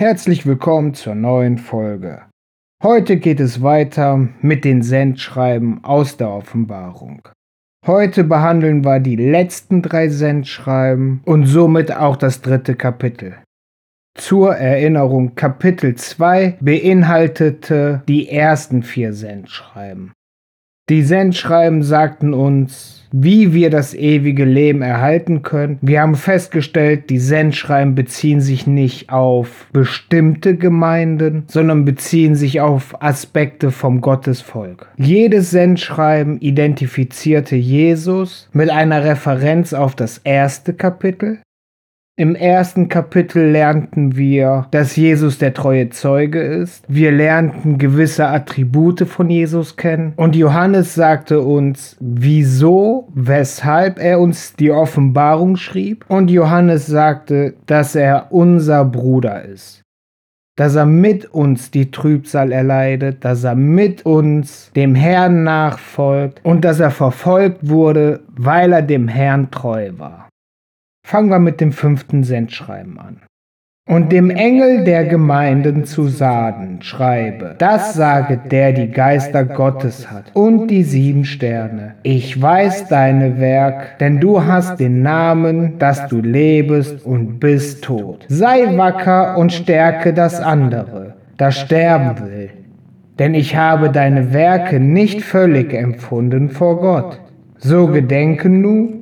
Herzlich willkommen zur neuen Folge. Heute geht es weiter mit den Sendschreiben aus der Offenbarung. Heute behandeln wir die letzten drei Sendschreiben und somit auch das dritte Kapitel. Zur Erinnerung, Kapitel 2 beinhaltete die ersten vier Sendschreiben. Die Sendschreiben sagten uns, wie wir das ewige Leben erhalten können. Wir haben festgestellt, die Sendschreiben beziehen sich nicht auf bestimmte Gemeinden, sondern beziehen sich auf Aspekte vom Gottesvolk. Jedes Sendschreiben identifizierte Jesus mit einer Referenz auf das erste Kapitel, im ersten Kapitel lernten wir, dass Jesus der treue Zeuge ist. Wir lernten gewisse Attribute von Jesus kennen. Und Johannes sagte uns, wieso, weshalb er uns die Offenbarung schrieb. Und Johannes sagte, dass er unser Bruder ist. Dass er mit uns die Trübsal erleidet, dass er mit uns dem Herrn nachfolgt und dass er verfolgt wurde, weil er dem Herrn treu war. Fangen wir mit dem fünften Sendschreiben an. Und dem Engel der Gemeinden zu Saden schreibe, das sage der die Geister Gottes hat und die sieben Sterne. Ich weiß deine Werk, denn du hast den Namen, dass du lebest und bist tot. Sei wacker und stärke das andere, das sterben will. Denn ich habe deine Werke nicht völlig empfunden vor Gott. So gedenken nu,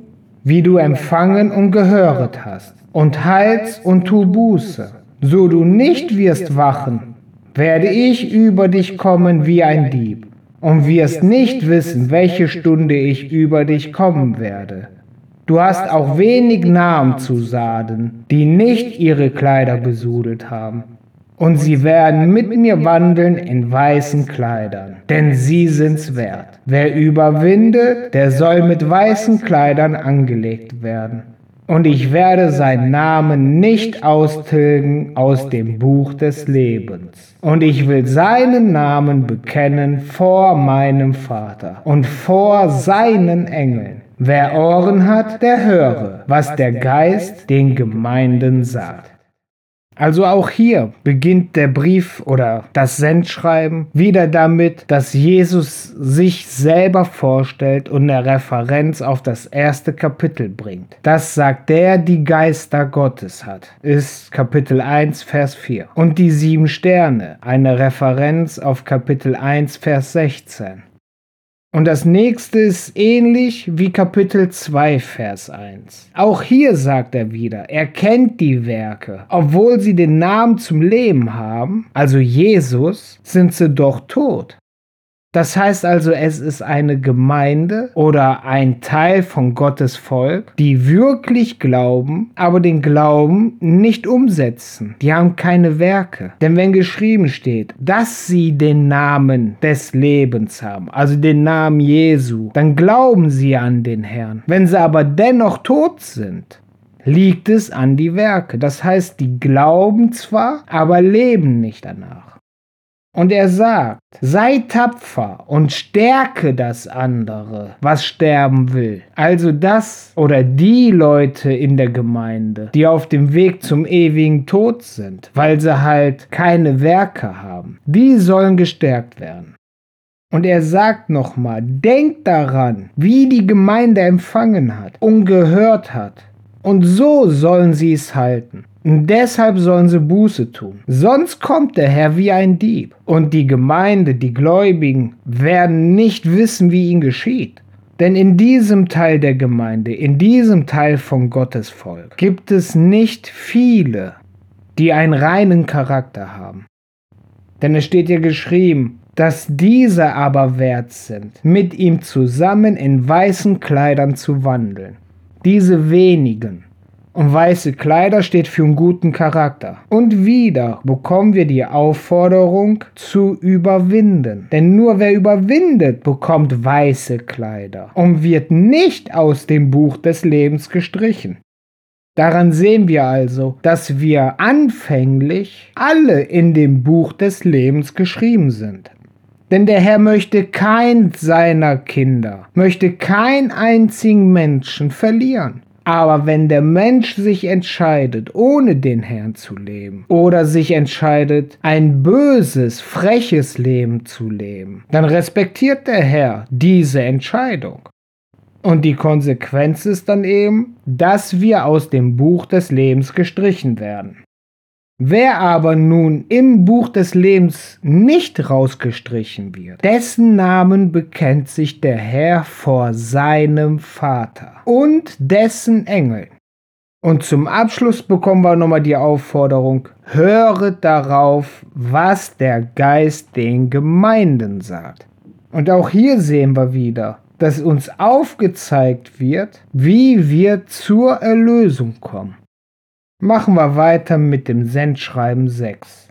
wie du empfangen und gehöret hast, und heilst und tu Buße. So du nicht wirst wachen, werde ich über dich kommen wie ein Dieb, und wirst nicht wissen, welche Stunde ich über dich kommen werde. Du hast auch wenig Namen zu Saden, die nicht ihre Kleider besudelt haben und sie werden mit mir wandeln in weißen Kleidern, denn sie sind's wert. Wer überwindet, der soll mit weißen Kleidern angelegt werden. Und ich werde seinen Namen nicht austilgen aus dem Buch des Lebens. Und ich will seinen Namen bekennen vor meinem Vater und vor seinen Engeln. Wer Ohren hat, der höre, was der Geist den Gemeinden sagt. Also auch hier beginnt der Brief oder das Sendschreiben wieder damit, dass Jesus sich selber vorstellt und eine Referenz auf das erste Kapitel bringt. Das sagt der, die Geister Gottes hat, ist Kapitel 1, Vers 4. Und die sieben Sterne, eine Referenz auf Kapitel 1, Vers 16. Und das nächste ist ähnlich wie Kapitel 2, Vers 1. Auch hier sagt er wieder, er kennt die Werke. Obwohl sie den Namen zum Leben haben, also Jesus, sind sie doch tot. Das heißt also, es ist eine Gemeinde oder ein Teil von Gottes Volk, die wirklich glauben, aber den Glauben nicht umsetzen. Die haben keine Werke. Denn wenn geschrieben steht, dass sie den Namen des Lebens haben, also den Namen Jesu, dann glauben sie an den Herrn. Wenn sie aber dennoch tot sind, liegt es an die Werke. Das heißt, die glauben zwar, aber leben nicht danach. Und er sagt, sei tapfer und stärke das andere, was sterben will. Also das oder die Leute in der Gemeinde, die auf dem Weg zum ewigen Tod sind, weil sie halt keine Werke haben, die sollen gestärkt werden. Und er sagt nochmal, denkt daran, wie die Gemeinde empfangen hat und gehört hat. Und so sollen sie es halten. Deshalb sollen sie Buße tun. Sonst kommt der Herr wie ein Dieb. Und die Gemeinde, die Gläubigen, werden nicht wissen, wie ihn geschieht. Denn in diesem Teil der Gemeinde, in diesem Teil von Gottes Volk, gibt es nicht viele, die einen reinen Charakter haben. Denn es steht ja geschrieben, dass diese aber wert sind, mit ihm zusammen in weißen Kleidern zu wandeln. Diese wenigen, und weiße Kleider steht für einen guten Charakter. Und wieder bekommen wir die Aufforderung zu überwinden. Denn nur wer überwindet, bekommt weiße Kleider und wird nicht aus dem Buch des Lebens gestrichen. Daran sehen wir also, dass wir anfänglich alle in dem Buch des Lebens geschrieben sind. Denn der Herr möchte kein seiner Kinder, möchte keinen einzigen Menschen verlieren. Aber wenn der Mensch sich entscheidet, ohne den Herrn zu leben oder sich entscheidet, ein böses, freches Leben zu leben, dann respektiert der Herr diese Entscheidung. Und die Konsequenz ist dann eben, dass wir aus dem Buch des Lebens gestrichen werden. Wer aber nun im Buch des Lebens nicht rausgestrichen wird, dessen Namen bekennt sich der Herr vor seinem Vater und dessen Engeln. Und zum Abschluss bekommen wir nochmal die Aufforderung, höret darauf, was der Geist den Gemeinden sagt. Und auch hier sehen wir wieder, dass uns aufgezeigt wird, wie wir zur Erlösung kommen. Machen wir weiter mit dem Sendschreiben 6.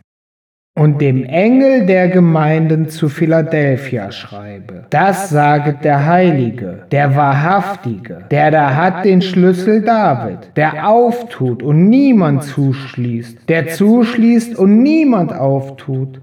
Und dem Engel der Gemeinden zu Philadelphia schreibe, das saget der Heilige, der Wahrhaftige, der da hat den Schlüssel David, der auftut und niemand zuschließt, der zuschließt und niemand auftut.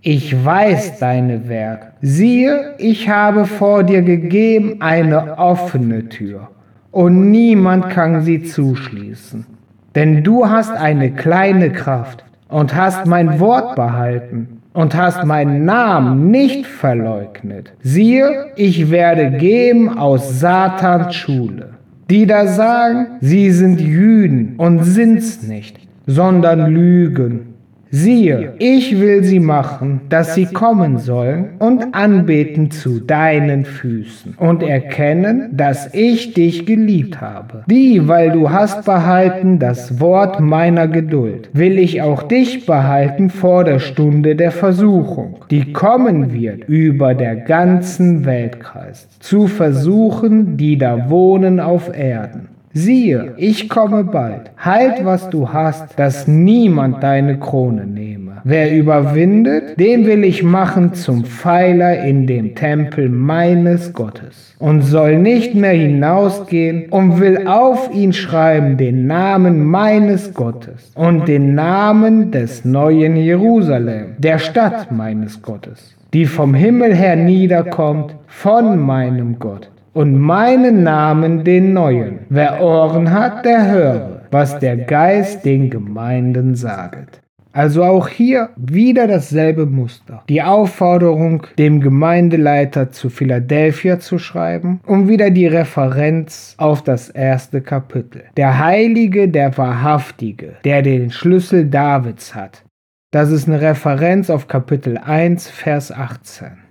Ich weiß deine Werk. Siehe, ich habe vor dir gegeben eine offene Tür, und niemand kann sie zuschließen. Denn du hast eine kleine Kraft und hast mein Wort behalten und hast meinen Namen nicht verleugnet. Siehe, ich werde geben aus Satans Schule, die da sagen, sie sind Jüden und sind's nicht, sondern lügen. Siehe, ich will sie machen, dass sie kommen sollen und anbeten zu deinen Füßen und erkennen, dass ich dich geliebt habe. Die, weil du hast behalten das Wort meiner Geduld, will ich auch dich behalten vor der Stunde der Versuchung, die kommen wird über der ganzen Weltkreis, zu versuchen, die da wohnen auf Erden. Siehe, ich komme bald. Halt, was du hast, dass niemand deine Krone nehme. Wer überwindet, den will ich machen zum Pfeiler in dem Tempel meines Gottes und soll nicht mehr hinausgehen und will auf ihn schreiben den Namen meines Gottes und den Namen des neuen Jerusalem, der Stadt meines Gottes, die vom Himmel her niederkommt von meinem Gott und meinen Namen den neuen. Wer Ohren hat, der höre, was der Geist den Gemeinden saget. Also auch hier wieder dasselbe Muster. Die Aufforderung, dem Gemeindeleiter zu Philadelphia zu schreiben und wieder die Referenz auf das erste Kapitel. Der Heilige, der Wahrhaftige, der den Schlüssel Davids hat. Das ist eine Referenz auf Kapitel 1, Vers 18.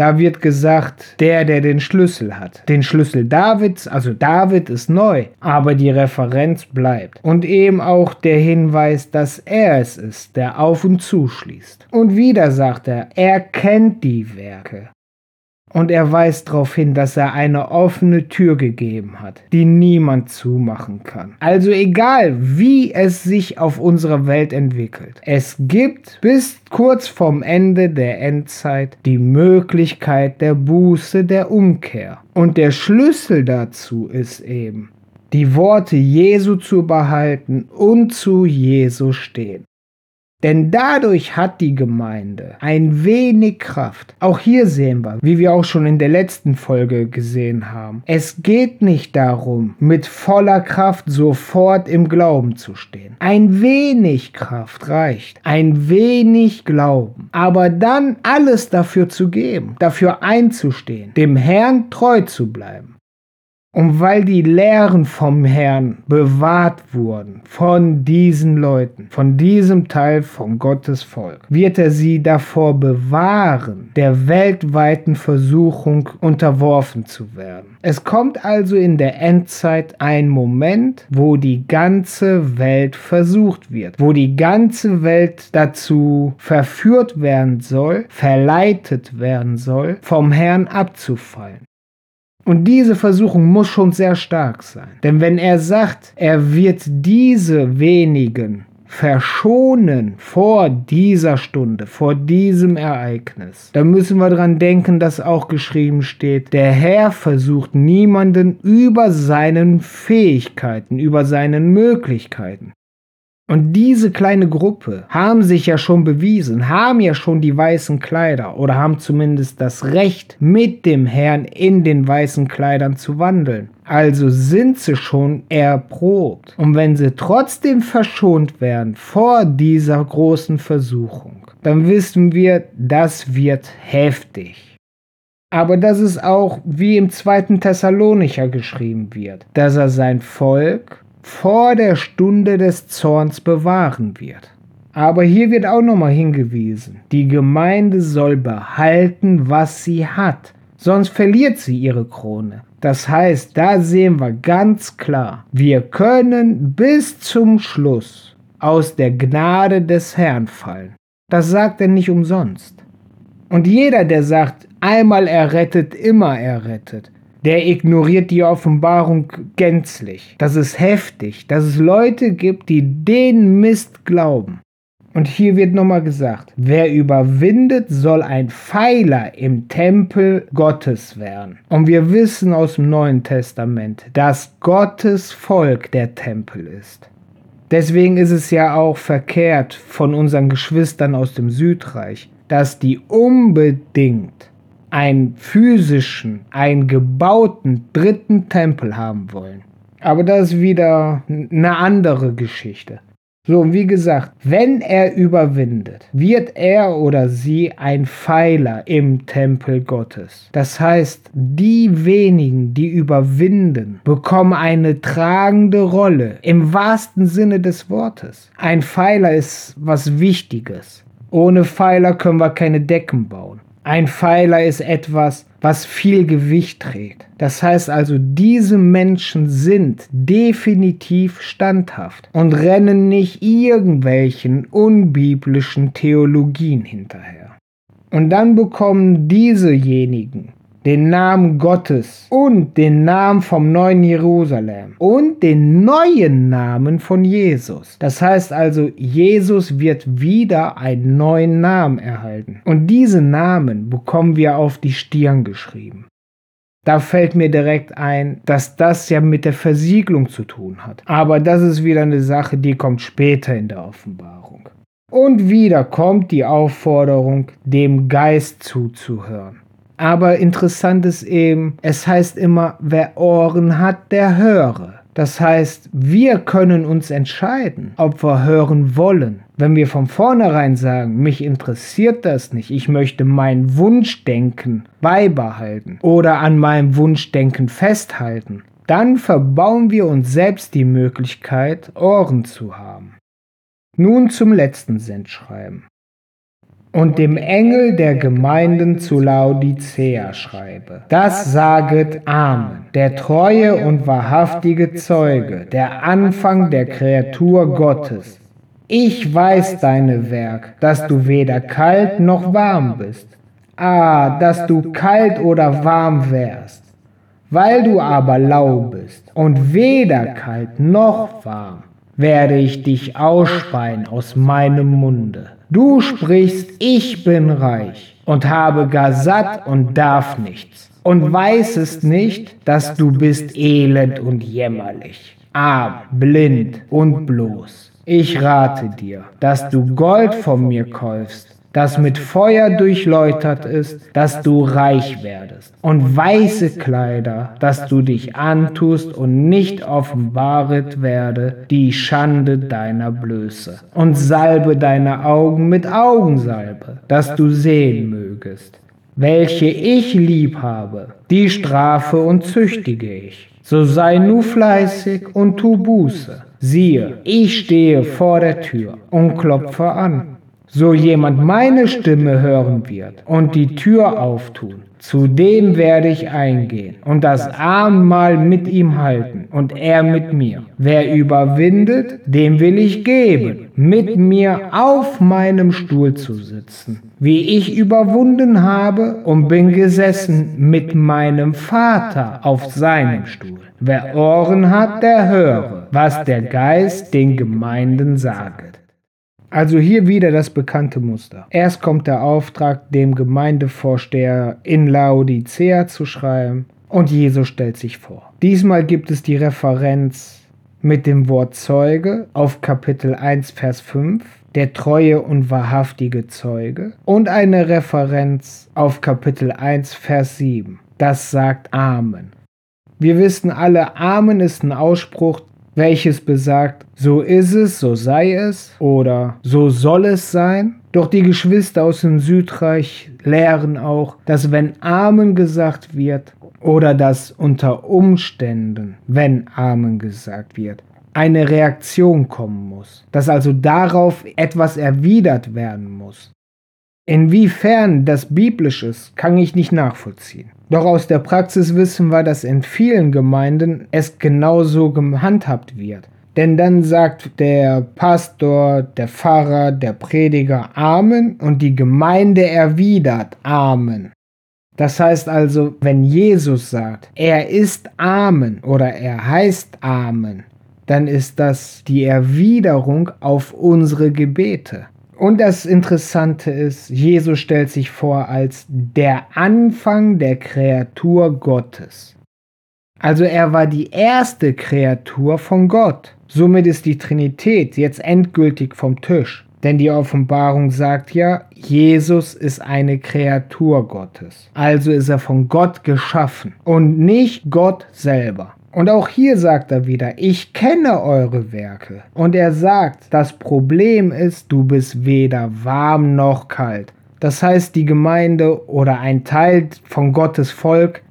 Da wird gesagt, der, der den Schlüssel hat. Den Schlüssel Davids, also David ist neu, aber die Referenz bleibt. Und eben auch der Hinweis, dass er es ist, der auf und zuschließt. Und wieder sagt er, er kennt die Werke. Und er weist darauf hin, dass er eine offene Tür gegeben hat, die niemand zumachen kann. Also egal, wie es sich auf unserer Welt entwickelt, es gibt bis kurz vorm Ende der Endzeit die Möglichkeit der Buße, der Umkehr. Und der Schlüssel dazu ist eben, die Worte Jesu zu behalten und zu Jesu stehen. Denn dadurch hat die Gemeinde ein wenig Kraft. Auch hier sehen wir, wie wir auch schon in der letzten Folge gesehen haben, es geht nicht darum, mit voller Kraft sofort im Glauben zu stehen. Ein wenig Kraft reicht, ein wenig Glauben, aber dann alles dafür zu geben, dafür einzustehen, dem Herrn treu zu bleiben. Und weil die Lehren vom Herrn bewahrt wurden von diesen Leuten, von diesem Teil von Gottes Volk, wird er sie davor bewahren, der weltweiten Versuchung unterworfen zu werden. Es kommt also in der Endzeit ein Moment, wo die ganze Welt versucht wird, wo die ganze Welt dazu verführt werden soll, verleitet werden soll, vom Herrn abzufallen. Und diese Versuchung muss schon sehr stark sein. Denn wenn er sagt, er wird diese wenigen verschonen vor dieser Stunde, vor diesem Ereignis, dann müssen wir daran denken, dass auch geschrieben steht, der Herr versucht niemanden über seinen Fähigkeiten, über seinen Möglichkeiten. Und diese kleine Gruppe haben sich ja schon bewiesen, haben ja schon die weißen Kleider oder haben zumindest das Recht, mit dem Herrn in den weißen Kleidern zu wandeln. Also sind sie schon erprobt. Und wenn sie trotzdem verschont werden vor dieser großen Versuchung, dann wissen wir, das wird heftig. Aber das ist auch, wie im zweiten Thessalonicher geschrieben wird, dass er sein Volk vor der Stunde des Zorns bewahren wird. Aber hier wird auch nochmal hingewiesen, die Gemeinde soll behalten, was sie hat, sonst verliert sie ihre Krone. Das heißt, da sehen wir ganz klar, wir können bis zum Schluss aus der Gnade des Herrn fallen. Das sagt er nicht umsonst. Und jeder, der sagt, einmal errettet, immer errettet, der ignoriert die Offenbarung gänzlich. Das ist heftig, dass es Leute gibt, die den Mist glauben. Und hier wird nochmal gesagt, wer überwindet, soll ein Pfeiler im Tempel Gottes werden. Und wir wissen aus dem Neuen Testament, dass Gottes Volk der Tempel ist. Deswegen ist es ja auch verkehrt von unseren Geschwistern aus dem Südreich, dass die unbedingt einen physischen, einen gebauten dritten Tempel haben wollen. Aber das ist wieder eine andere Geschichte. So, wie gesagt, wenn er überwindet, wird er oder sie ein Pfeiler im Tempel Gottes. Das heißt, die wenigen, die überwinden, bekommen eine tragende Rolle im wahrsten Sinne des Wortes. Ein Pfeiler ist was Wichtiges. Ohne Pfeiler können wir keine Decken bauen. Ein Pfeiler ist etwas, was viel Gewicht trägt. Das heißt also, diese Menschen sind definitiv standhaft und rennen nicht irgendwelchen unbiblischen Theologien hinterher. Und dann bekommen diesejenigen, den Namen Gottes und den Namen vom neuen Jerusalem und den neuen Namen von Jesus. Das heißt also, Jesus wird wieder einen neuen Namen erhalten. Und diese Namen bekommen wir auf die Stirn geschrieben. Da fällt mir direkt ein, dass das ja mit der Versiegelung zu tun hat. Aber das ist wieder eine Sache, die kommt später in der Offenbarung. Und wieder kommt die Aufforderung, dem Geist zuzuhören. Aber interessant ist eben, es heißt immer, wer Ohren hat, der höre. Das heißt, wir können uns entscheiden, ob wir hören wollen. Wenn wir von vornherein sagen, mich interessiert das nicht, ich möchte mein Wunschdenken beibehalten oder an meinem Wunschdenken festhalten, dann verbauen wir uns selbst die Möglichkeit, Ohren zu haben. Nun zum letzten Sendschreiben und dem Engel der Gemeinden zu Laodicea schreibe. Das saget Amen, der treue und wahrhaftige Zeuge, der Anfang der Kreatur Gottes. Ich weiß deine Werk, dass du weder kalt noch warm bist. Ah, dass du kalt oder warm wärst. Weil du aber lau bist und weder kalt noch warm, werde ich dich ausspeien aus meinem Munde. Du sprichst, ich bin reich und habe gar satt und darf nichts und weißest nicht, dass du bist elend und jämmerlich, arm, blind und bloß. Ich rate dir, dass du Gold von mir kaufst das mit Feuer durchläutert ist, dass du reich werdest, und weiße Kleider, dass du dich antust und nicht offenbaret werde die Schande deiner Blöße, und salbe deine Augen mit Augensalbe, dass du sehen mögest. Welche ich lieb habe, die strafe und züchtige ich. So sei nu fleißig und tu Buße. Siehe, ich stehe vor der Tür und klopfe an so jemand meine Stimme hören wird und die Tür auftun, zu dem werde ich eingehen und das Abendmahl mit ihm halten und er mit mir. Wer überwindet, dem will ich geben, mit mir auf meinem Stuhl zu sitzen, wie ich überwunden habe und bin gesessen mit meinem Vater auf seinem Stuhl. Wer Ohren hat, der höre, was der Geist den Gemeinden sagt. Also hier wieder das bekannte Muster. Erst kommt der Auftrag, dem Gemeindevorsteher in Laodicea zu schreiben und Jesus stellt sich vor. Diesmal gibt es die Referenz mit dem Wort Zeuge auf Kapitel 1, Vers 5, der treue und wahrhaftige Zeuge, und eine Referenz auf Kapitel 1, Vers 7. Das sagt Amen. Wir wissen alle, Amen ist ein Ausspruch, welches besagt, so ist es, so sei es oder so soll es sein. Doch die Geschwister aus dem Südreich lehren auch, dass wenn Amen gesagt wird oder dass unter Umständen, wenn Amen gesagt wird, eine Reaktion kommen muss, dass also darauf etwas erwidert werden muss. Inwiefern das biblisch ist, kann ich nicht nachvollziehen. Doch aus der Praxis wissen wir, dass in vielen Gemeinden es genauso gehandhabt wird. Denn dann sagt der Pastor, der Pfarrer, der Prediger Amen und die Gemeinde erwidert Amen. Das heißt also, wenn Jesus sagt, er ist Amen oder er heißt Amen, dann ist das die Erwiderung auf unsere Gebete. Und das Interessante ist, Jesus stellt sich vor als der Anfang der Kreatur Gottes. Also er war die erste Kreatur von Gott. Somit ist die Trinität jetzt endgültig vom Tisch. Denn die Offenbarung sagt ja, Jesus ist eine Kreatur Gottes. Also ist er von Gott geschaffen und nicht Gott selber. Und auch hier sagt er wieder, ich kenne eure Werke. Und er sagt, das Problem ist, du bist weder warm noch kalt. Das heißt, die Gemeinde oder ein Teil von Gottes Volk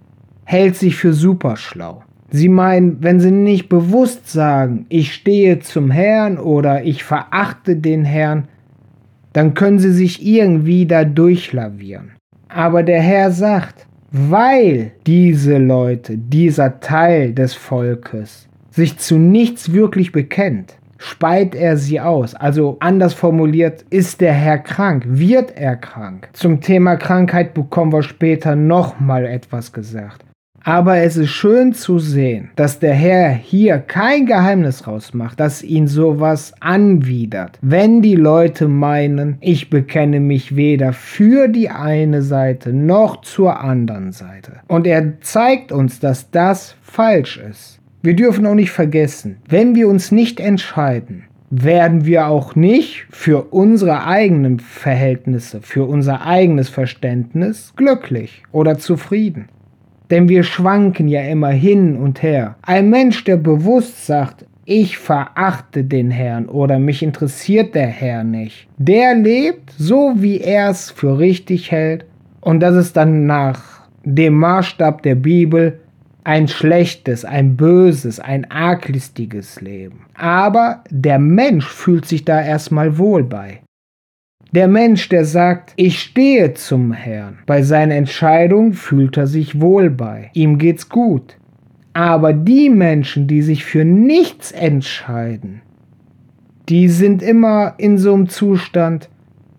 hält sich für superschlau. Sie meinen, wenn sie nicht bewusst sagen, ich stehe zum Herrn oder ich verachte den Herrn, dann können sie sich irgendwie da durchlavieren. Aber der Herr sagt, weil diese Leute, dieser Teil des Volkes, sich zu nichts wirklich bekennt, speit er sie aus. Also anders formuliert, ist der Herr krank? Wird er krank? Zum Thema Krankheit bekommen wir später nochmal etwas gesagt. Aber es ist schön zu sehen, dass der Herr hier kein Geheimnis rausmacht, dass ihn sowas anwidert. Wenn die Leute meinen, ich bekenne mich weder für die eine Seite noch zur anderen Seite. Und er zeigt uns, dass das falsch ist. Wir dürfen auch nicht vergessen, wenn wir uns nicht entscheiden, werden wir auch nicht für unsere eigenen Verhältnisse, für unser eigenes Verständnis glücklich oder zufrieden. Denn wir schwanken ja immer hin und her. Ein Mensch, der bewusst sagt, ich verachte den Herrn oder mich interessiert der Herr nicht, der lebt so, wie er es für richtig hält. Und das ist dann nach dem Maßstab der Bibel ein schlechtes, ein böses, ein arglistiges Leben. Aber der Mensch fühlt sich da erstmal wohl bei. Der Mensch, der sagt, ich stehe zum Herrn, bei seiner Entscheidung fühlt er sich wohl bei, ihm geht's gut. Aber die Menschen, die sich für nichts entscheiden, die sind immer in so einem Zustand,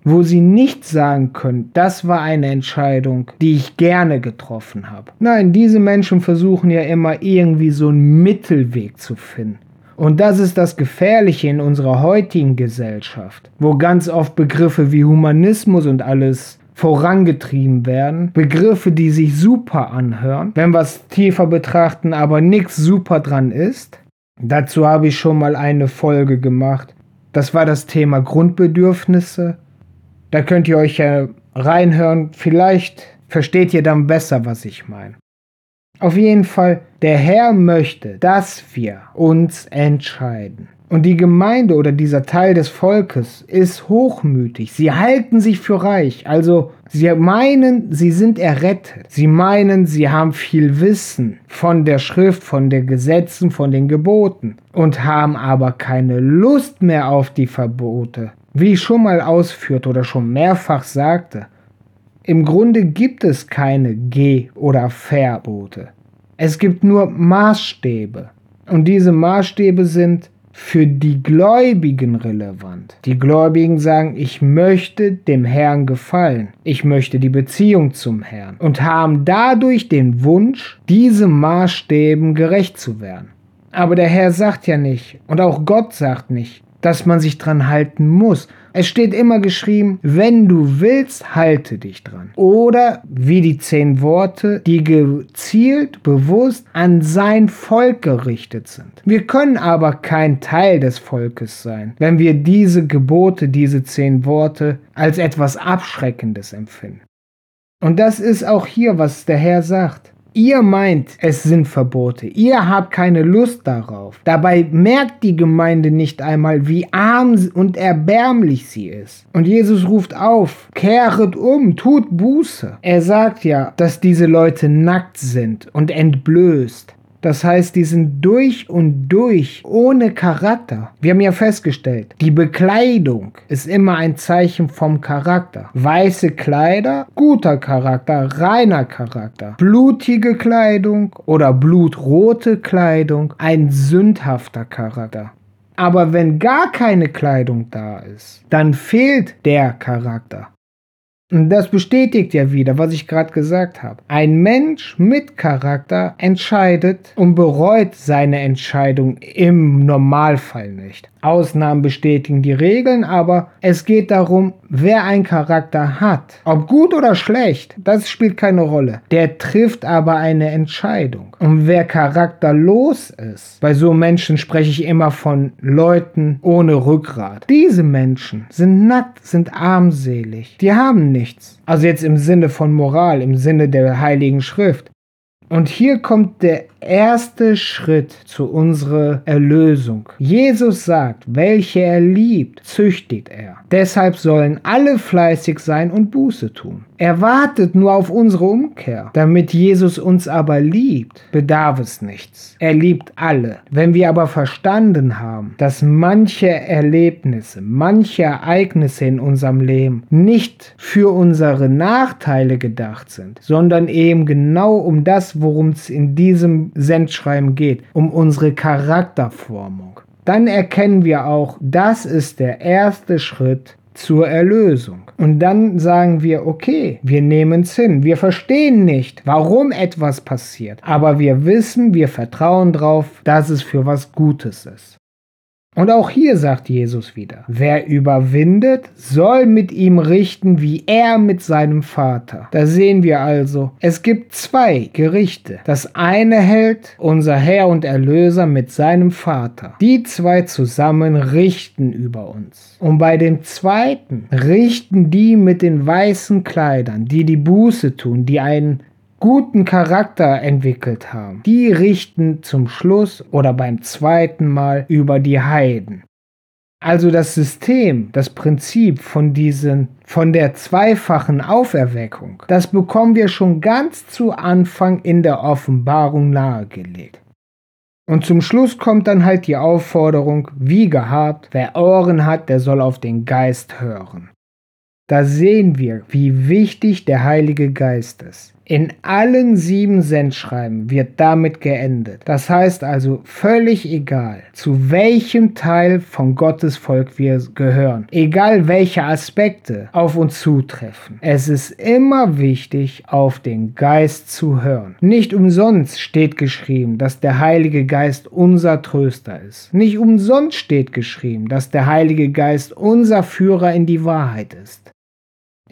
wo sie nicht sagen können, das war eine Entscheidung, die ich gerne getroffen habe. Nein, diese Menschen versuchen ja immer irgendwie so einen Mittelweg zu finden. Und das ist das Gefährliche in unserer heutigen Gesellschaft, wo ganz oft Begriffe wie Humanismus und alles vorangetrieben werden. Begriffe, die sich super anhören, wenn wir es tiefer betrachten, aber nichts super dran ist. Dazu habe ich schon mal eine Folge gemacht. Das war das Thema Grundbedürfnisse. Da könnt ihr euch ja reinhören. Vielleicht versteht ihr dann besser, was ich meine. Auf jeden Fall, der Herr möchte, dass wir uns entscheiden. Und die Gemeinde oder dieser Teil des Volkes ist hochmütig. Sie halten sich für reich. Also sie meinen, sie sind errettet. Sie meinen, sie haben viel Wissen von der Schrift, von den Gesetzen, von den Geboten und haben aber keine Lust mehr auf die Verbote. Wie ich schon mal ausführte oder schon mehrfach sagte, im Grunde gibt es keine Geh- oder Verbote. Es gibt nur Maßstäbe. Und diese Maßstäbe sind für die Gläubigen relevant. Die Gläubigen sagen, ich möchte dem Herrn gefallen, ich möchte die Beziehung zum Herrn und haben dadurch den Wunsch, diesem Maßstäben gerecht zu werden. Aber der Herr sagt ja nicht und auch Gott sagt nicht, dass man sich dran halten muss, Es steht immer geschrieben, wenn du willst, halte dich dran. Oder wie die zehn Worte, die gezielt, bewusst an sein Volk gerichtet sind. Wir können aber kein Teil des Volkes sein, wenn wir diese Gebote, diese zehn Worte als etwas Abschreckendes empfinden. Und das ist auch hier, was der Herr sagt. Ihr meint, es sind Verbote. Ihr habt keine Lust darauf. Dabei merkt die Gemeinde nicht einmal, wie arm und erbärmlich sie ist. Und Jesus ruft auf, kehret um, tut Buße. Er sagt ja, dass diese Leute nackt sind und entblößt. Das heißt, die sind durch und durch ohne Charakter. Wir haben ja festgestellt, die Bekleidung ist immer ein Zeichen vom Charakter. Weiße Kleider, guter Charakter, reiner Charakter. Blutige Kleidung oder blutrote Kleidung, ein sündhafter Charakter. Aber wenn gar keine Kleidung da ist, dann fehlt der Charakter. Das bestätigt ja wieder, was ich gerade gesagt habe. Ein Mensch mit Charakter entscheidet und bereut seine Entscheidung im Normalfall nicht. Ausnahmen bestätigen die Regeln, aber es geht darum, wer einen Charakter hat. Ob gut oder schlecht, das spielt keine Rolle. Der trifft aber eine Entscheidung. Und wer charakterlos ist, bei so Menschen spreche ich immer von Leuten ohne Rückgrat. Diese Menschen sind nackt, sind armselig. Die haben nichts. Also jetzt im Sinne von Moral, im Sinne der Heiligen Schrift. Und hier kommt der erste Schritt zu unserer Erlösung. Jesus sagt, welche er liebt, züchtigt er. Deshalb sollen alle fleißig sein und Buße tun. Er wartet nur auf unsere Umkehr. Damit Jesus uns aber liebt, bedarf es nichts. Er liebt alle. Wenn wir aber verstanden haben, dass manche Erlebnisse, manche Ereignisse in unserem Leben nicht für unsere Nachteile gedacht sind, sondern eben genau um das, worum es in diesem Sendschreiben geht, um unsere Charakterformung, dann erkennen wir auch, das ist der erste Schritt zur Erlösung. Und dann sagen wir, okay, wir nehmen es hin. Wir verstehen nicht, warum etwas passiert, aber wir wissen, wir vertrauen darauf, dass es für was Gutes ist. Und auch hier sagt Jesus wieder, wer überwindet, soll mit ihm richten, wie er mit seinem Vater. Da sehen wir also, es gibt zwei Gerichte. Das eine hält unser Herr und Erlöser mit seinem Vater. Die zwei zusammen richten über uns. Und bei dem zweiten richten die mit den weißen Kleidern, die die Buße tun, die einen guten Charakter entwickelt haben, die richten zum Schluss oder beim zweiten Mal über die Heiden. Also das System, das Prinzip von diesen, von der zweifachen Auferweckung, das bekommen wir schon ganz zu Anfang in der Offenbarung nahegelegt. Und zum Schluss kommt dann halt die Aufforderung, wie gehabt, wer Ohren hat, der soll auf den Geist hören. Da sehen wir, wie wichtig der Heilige Geist ist. In allen sieben Sendschreiben wird damit geendet. Das heißt also völlig egal, zu welchem Teil von Gottes Volk wir gehören, egal welche Aspekte auf uns zutreffen. Es ist immer wichtig, auf den Geist zu hören. Nicht umsonst steht geschrieben, dass der Heilige Geist unser Tröster ist. Nicht umsonst steht geschrieben, dass der Heilige Geist unser Führer in die Wahrheit ist.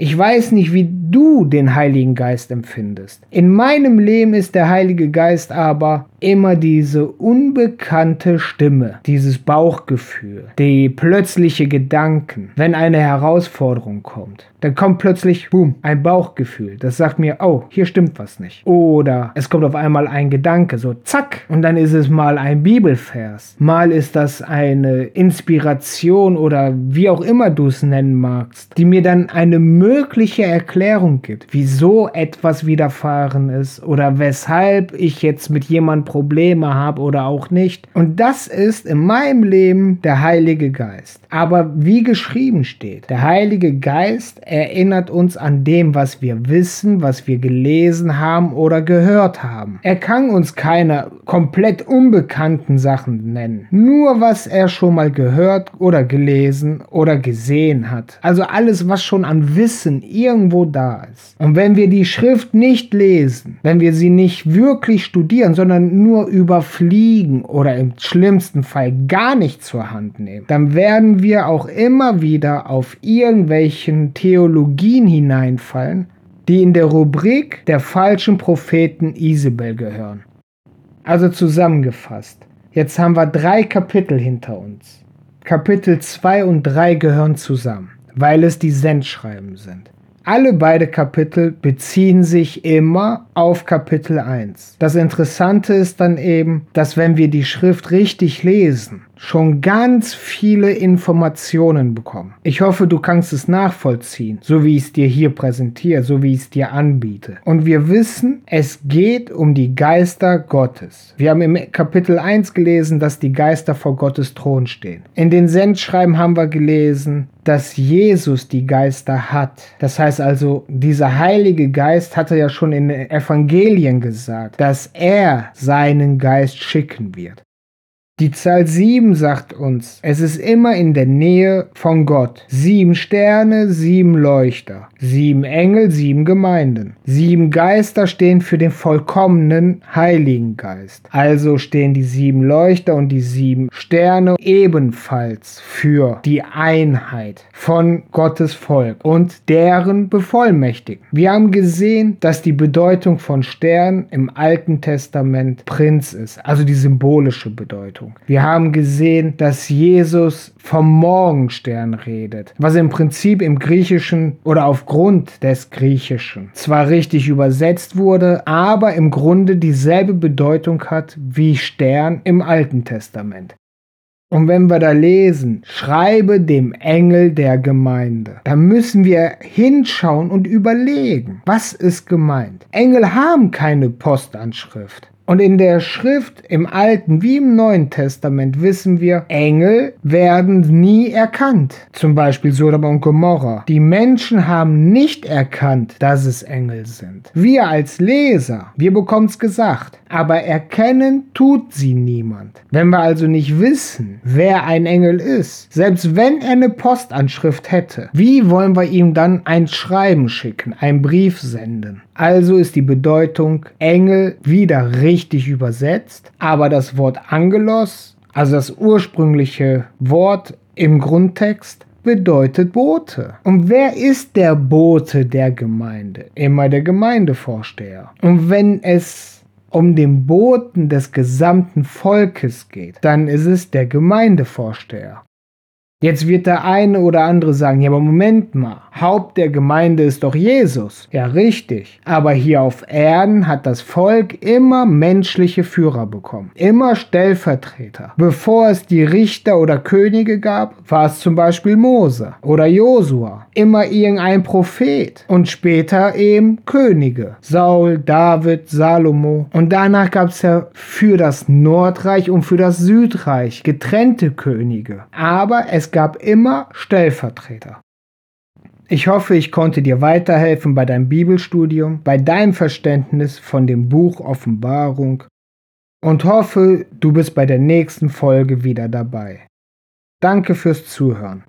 Ich weiß nicht, wie du den Heiligen Geist empfindest. In meinem Leben ist der Heilige Geist aber immer diese unbekannte Stimme, dieses Bauchgefühl, die plötzliche Gedanken, wenn eine Herausforderung kommt. Dann kommt plötzlich, boom, ein Bauchgefühl. Das sagt mir, oh, hier stimmt was nicht. Oder es kommt auf einmal ein Gedanke, so zack, und dann ist es mal ein Bibelvers. Mal ist das eine Inspiration oder wie auch immer du es nennen magst, die mir dann eine mögliche Erklärung gibt, wieso etwas widerfahren ist oder weshalb ich jetzt mit jemandem Probleme habe oder auch nicht. Und das ist in meinem Leben der Heilige Geist. Aber wie geschrieben steht, der Heilige Geist erinnert uns an dem, was wir wissen, was wir gelesen haben oder gehört haben. Er kann uns keine komplett unbekannten Sachen nennen. Nur was er schon mal gehört oder gelesen oder gesehen hat. Also alles, was schon an Wissen irgendwo da ist. Und wenn wir die Schrift nicht lesen, wenn wir sie nicht wirklich studieren, sondern nur überfliegen oder im schlimmsten Fall gar nicht zur Hand nehmen, dann werden wir auch immer wieder auf irgendwelchen Theologien hineinfallen, die in der Rubrik der falschen Propheten Isabel gehören. Also zusammengefasst, jetzt haben wir drei Kapitel hinter uns. Kapitel 2 und 3 gehören zusammen, weil es die Sendschreiben sind. Alle beide Kapitel beziehen sich immer auf Kapitel 1. Das Interessante ist dann eben, dass wenn wir die Schrift richtig lesen, schon ganz viele Informationen bekommen. Ich hoffe, du kannst es nachvollziehen, so wie ich es dir hier präsentiere, so wie ich es dir anbiete. Und wir wissen, es geht um die Geister Gottes. Wir haben im Kapitel 1 gelesen, dass die Geister vor Gottes Thron stehen. In den Sendschreiben haben wir gelesen, dass Jesus die Geister hat. Das heißt also, dieser Heilige Geist hatte ja schon in den Evangelien gesagt, dass er seinen Geist schicken wird. Die Zahl 7 sagt uns, es ist immer in der Nähe von Gott. Sieben Sterne, sieben Leuchter, sieben Engel, sieben Gemeinden. Sieben Geister stehen für den vollkommenen Heiligen Geist. Also stehen die sieben Leuchter und die sieben Sterne ebenfalls für die Einheit von Gottes Volk und deren Bevollmächtigen. Wir haben gesehen, dass die Bedeutung von Stern im Alten Testament Prinz ist, also die symbolische Bedeutung. Bedeutung. Wir haben gesehen, dass Jesus vom Morgenstern redet, was im Prinzip im Griechischen oder aufgrund des Griechischen zwar richtig übersetzt wurde, aber im Grunde dieselbe Bedeutung hat wie Stern im Alten Testament. Und wenn wir da lesen, schreibe dem Engel der Gemeinde, dann müssen wir hinschauen und überlegen, was ist gemeint. Engel haben keine Postanschrift. Und in der Schrift im Alten wie im Neuen Testament wissen wir, Engel werden nie erkannt. Zum Beispiel Sodom und Gomorra. Die Menschen haben nicht erkannt, dass es Engel sind. Wir als Leser, wir bekommen es gesagt. Aber erkennen tut sie niemand. Wenn wir also nicht wissen, wer ein Engel ist, selbst wenn er eine Postanschrift hätte, wie wollen wir ihm dann ein Schreiben schicken, einen Brief senden? Also ist die Bedeutung Engel wieder richtig übersetzt, aber das Wort Angelos, also das ursprüngliche Wort im Grundtext, bedeutet Bote. Und wer ist der Bote der Gemeinde? Immer der Gemeindevorsteher. Und wenn es um den Boten des gesamten Volkes geht, dann ist es der Gemeindevorsteher. Jetzt wird der eine oder andere sagen, ja, aber Moment mal, Haupt der Gemeinde ist doch Jesus. Ja, richtig. Aber hier auf Erden hat das Volk immer menschliche Führer bekommen. Immer Stellvertreter. Bevor es die Richter oder Könige gab, war es zum Beispiel Mose oder Josua. Immer irgendein Prophet. Und später eben Könige. Saul, David, Salomo. Und danach gab es ja für das Nordreich und für das Südreich getrennte Könige. Aber es gab immer Stellvertreter. Ich hoffe, ich konnte dir weiterhelfen bei deinem Bibelstudium, bei deinem Verständnis von dem Buch Offenbarung und hoffe, du bist bei der nächsten Folge wieder dabei. Danke fürs Zuhören.